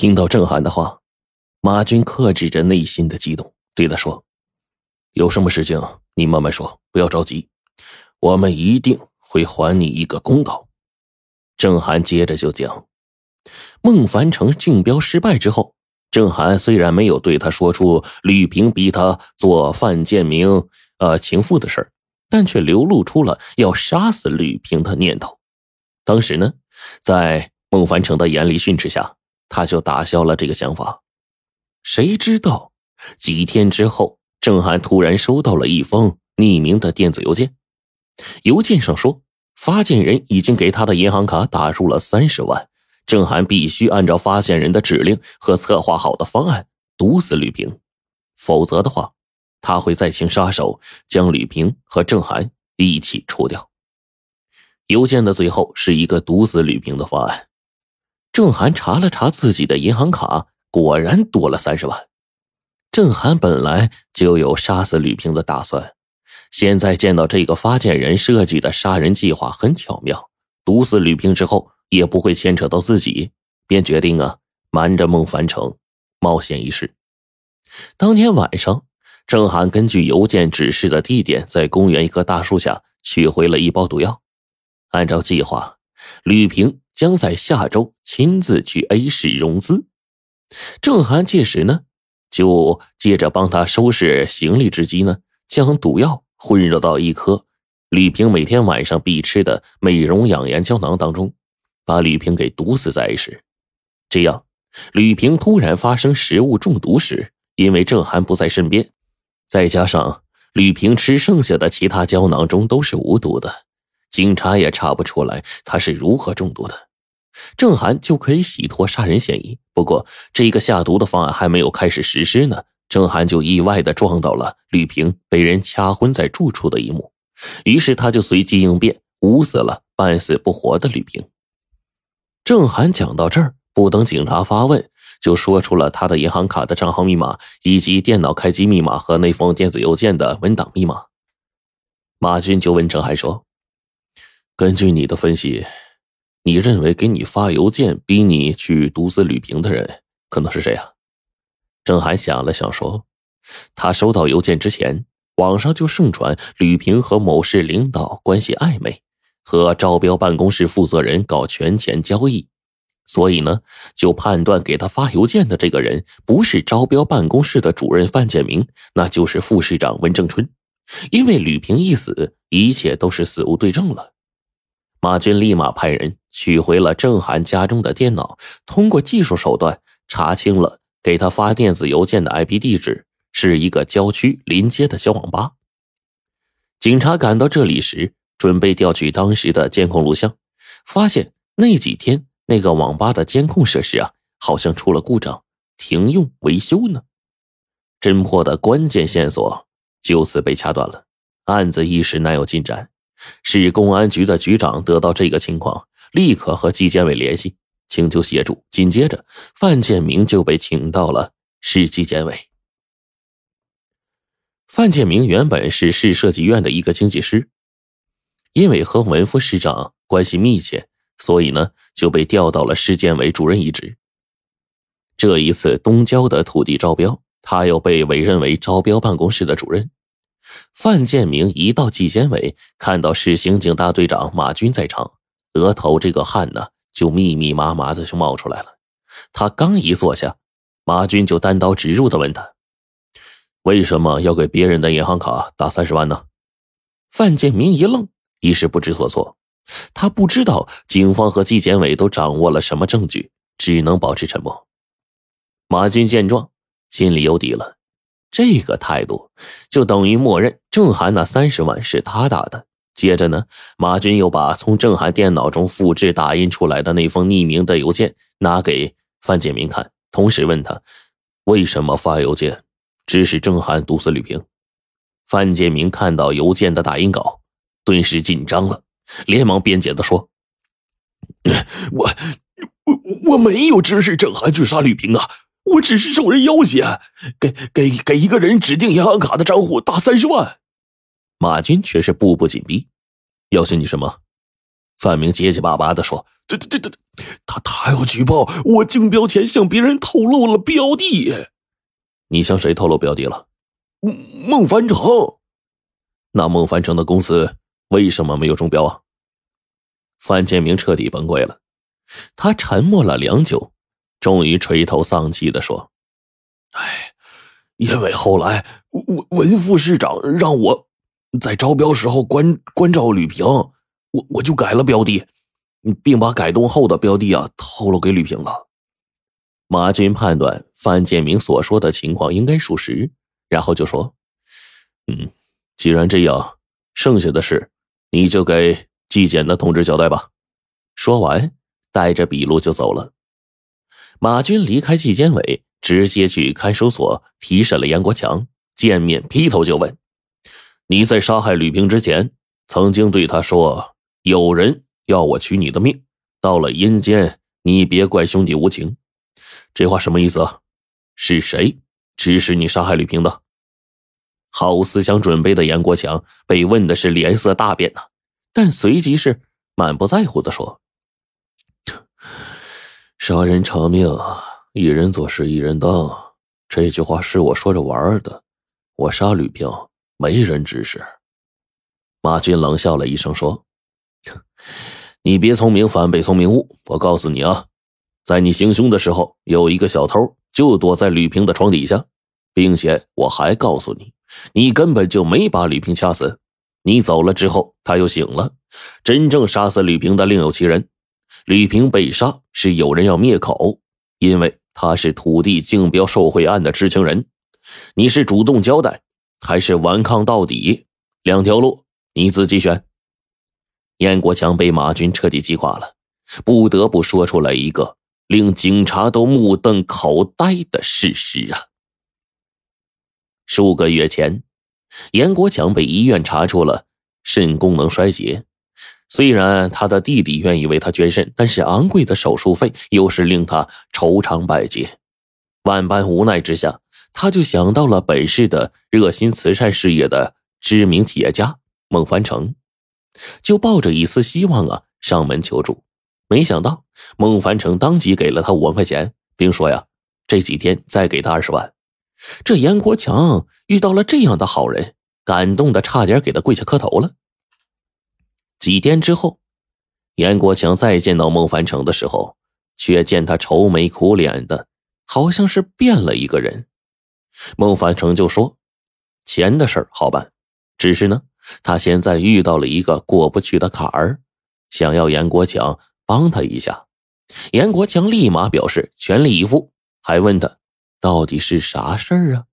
听到郑涵的话，马军克制着内心的激动，对他说：“有什么事情你慢慢说，不要着急，我们一定会还你一个公道。”郑涵接着就讲：孟凡成竞标失败之后，郑涵虽然没有对他说出吕平逼他做范建明呃情妇的事儿，但却流露出了要杀死吕平的念头。当时呢，在孟凡成的严厉训斥下。他就打消了这个想法。谁知道几天之后，郑涵突然收到了一封匿名的电子邮件，邮件上说发件人已经给他的银行卡打入了三十万，郑涵必须按照发件人的指令和策划好的方案毒死吕平，否则的话，他会再请杀手将吕平和郑涵一起除掉。邮件的最后是一个毒死吕平的方案。郑涵查了查自己的银行卡，果然多了三十万。郑涵本来就有杀死吕平的打算，现在见到这个发件人设计的杀人计划很巧妙，毒死吕平之后也不会牵扯到自己，便决定啊瞒着孟凡成冒险一试。当天晚上，郑涵根据邮件指示的地点，在公园一棵大树下取回了一包毒药。按照计划，吕平。将在下周亲自去 A 市融资，郑涵届时呢，就借着帮他收拾行李之机呢，将毒药混入到一颗吕平每天晚上必吃的美容养颜胶囊当中，把吕平给毒死在 A 市。这样，吕平突然发生食物中毒时，因为郑涵不在身边，再加上吕平吃剩下的其他胶囊中都是无毒的，警察也查不出来他是如何中毒的。郑涵就可以洗脱杀人嫌疑。不过，这个下毒的方案还没有开始实施呢，郑涵就意外的撞到了吕平被人掐昏在住处的一幕。于是，他就随机应变，捂死了半死不活的吕平。郑涵讲到这儿，不等警察发问，就说出了他的银行卡的账号密码，以及电脑开机密码和那封电子邮件的文档密码。马军就问郑涵说：“根据你的分析。”你认为给你发邮件逼你去毒死吕平的人可能是谁啊？郑涵想了想说：“他收到邮件之前，网上就盛传吕平和某市领导关系暧昧，和招标办公室负责人搞权钱交易，所以呢，就判断给他发邮件的这个人不是招标办公室的主任范建明，那就是副市长温正春。因为吕平一死，一切都是死无对证了。”马军立马派人取回了郑涵家中的电脑，通过技术手段查清了给他发电子邮件的 IP 地址是一个郊区临街的小网吧。警察赶到这里时，准备调取当时的监控录像，发现那几天那个网吧的监控设施啊，好像出了故障，停用维修呢。侦破的关键线索就此被掐断了，案子一时难有进展。市公安局的局长得到这个情况，立刻和纪检委联系，请求协助。紧接着，范建明就被请到了市纪检委。范建明原本是市设计院的一个经济师，因为和文副市长关系密切，所以呢就被调到了市建委主任一职。这一次东郊的土地招标，他又被委任为招标办公室的主任。范建明一到纪检委，看到市刑警大队长马军在场，额头这个汗呢就密密麻麻的就冒出来了。他刚一坐下，马军就单刀直入的问他：“为什么要给别人的银行卡打三十万呢？”范建明一愣，一时不知所措。他不知道警方和纪检委都掌握了什么证据，只能保持沉默。马军见状，心里有底了。这个态度就等于默认郑涵那三十万是他打的。接着呢，马军又把从郑涵电脑中复制打印出来的那封匿名的邮件拿给范建明看，同时问他为什么发邮件指使郑涵毒死吕平。范建明看到邮件的打印稿，顿时紧张了，连忙辩解的说：“ 我我我没有指使郑涵去杀吕平啊。”我只是受人要挟，给给给一个人指定银行卡的账户打三十万。马军却是步步紧逼，要挟你什么？范明结结巴巴的说：“这这这这他他要举报我竞标前向别人透露了标的。你向谁透露标的了？孟凡成。那孟凡成的公司为什么没有中标啊？范建明彻底崩溃了，他沉默了良久，终于垂头丧气的说：“哎，因为后来文文副市长让我在招标时候关关照吕平，我我就改了标的，并把改动后的标的啊透露给吕平了。”马军判断范建明所说的情况应该属实，然后就说：“嗯，既然这样，剩下的事你就给纪检的同志交代吧。”说完，带着笔录就走了。马军离开纪检委，直接去看守所提审了杨国强。见面劈头就问：“你在杀害吕平之前，曾经对他说有人要我取你的命，到了阴间，你别怪兄弟无情。”这话什么意思啊？是谁指使你杀害吕平的？毫无思想准备的严国强被问的是脸色大变呐，但随即是满不在乎的说：“杀人偿命，一人做事一人当。这句话是我说着玩的。我杀吕平，没人指使。”马军冷笑了一声说：“你别聪明反被聪明误。我告诉你啊。”在你行凶的时候，有一个小偷就躲在吕平的床底下，并且我还告诉你，你根本就没把吕平掐死。你走了之后，他又醒了。真正杀死吕平的另有其人。吕平被杀是有人要灭口，因为他是土地竞标受贿案的知情人。你是主动交代，还是顽抗到底？两条路，你自己选。燕国强被马军彻底击垮了，不得不说出来一个。令警察都目瞪口呆的事实啊！数个月前，严国强被医院查出了肾功能衰竭。虽然他的弟弟愿意为他捐肾，但是昂贵的手术费又是令他愁肠百结。万般无奈之下，他就想到了本市的热心慈善事业的知名企业家孟凡成，就抱着一丝希望啊上门求助。没想到孟凡成当即给了他五万块钱，并说：“呀，这几天再给他二十万。”这严国强遇到了这样的好人，感动的差点给他跪下磕头了。几天之后，严国强再见到孟凡成的时候，却见他愁眉苦脸的，好像是变了一个人。孟凡成就说：“钱的事好办，只是呢，他现在遇到了一个过不去的坎儿，想要严国强。”帮他一下，严国强立马表示全力以赴，还问他到底是啥事儿啊？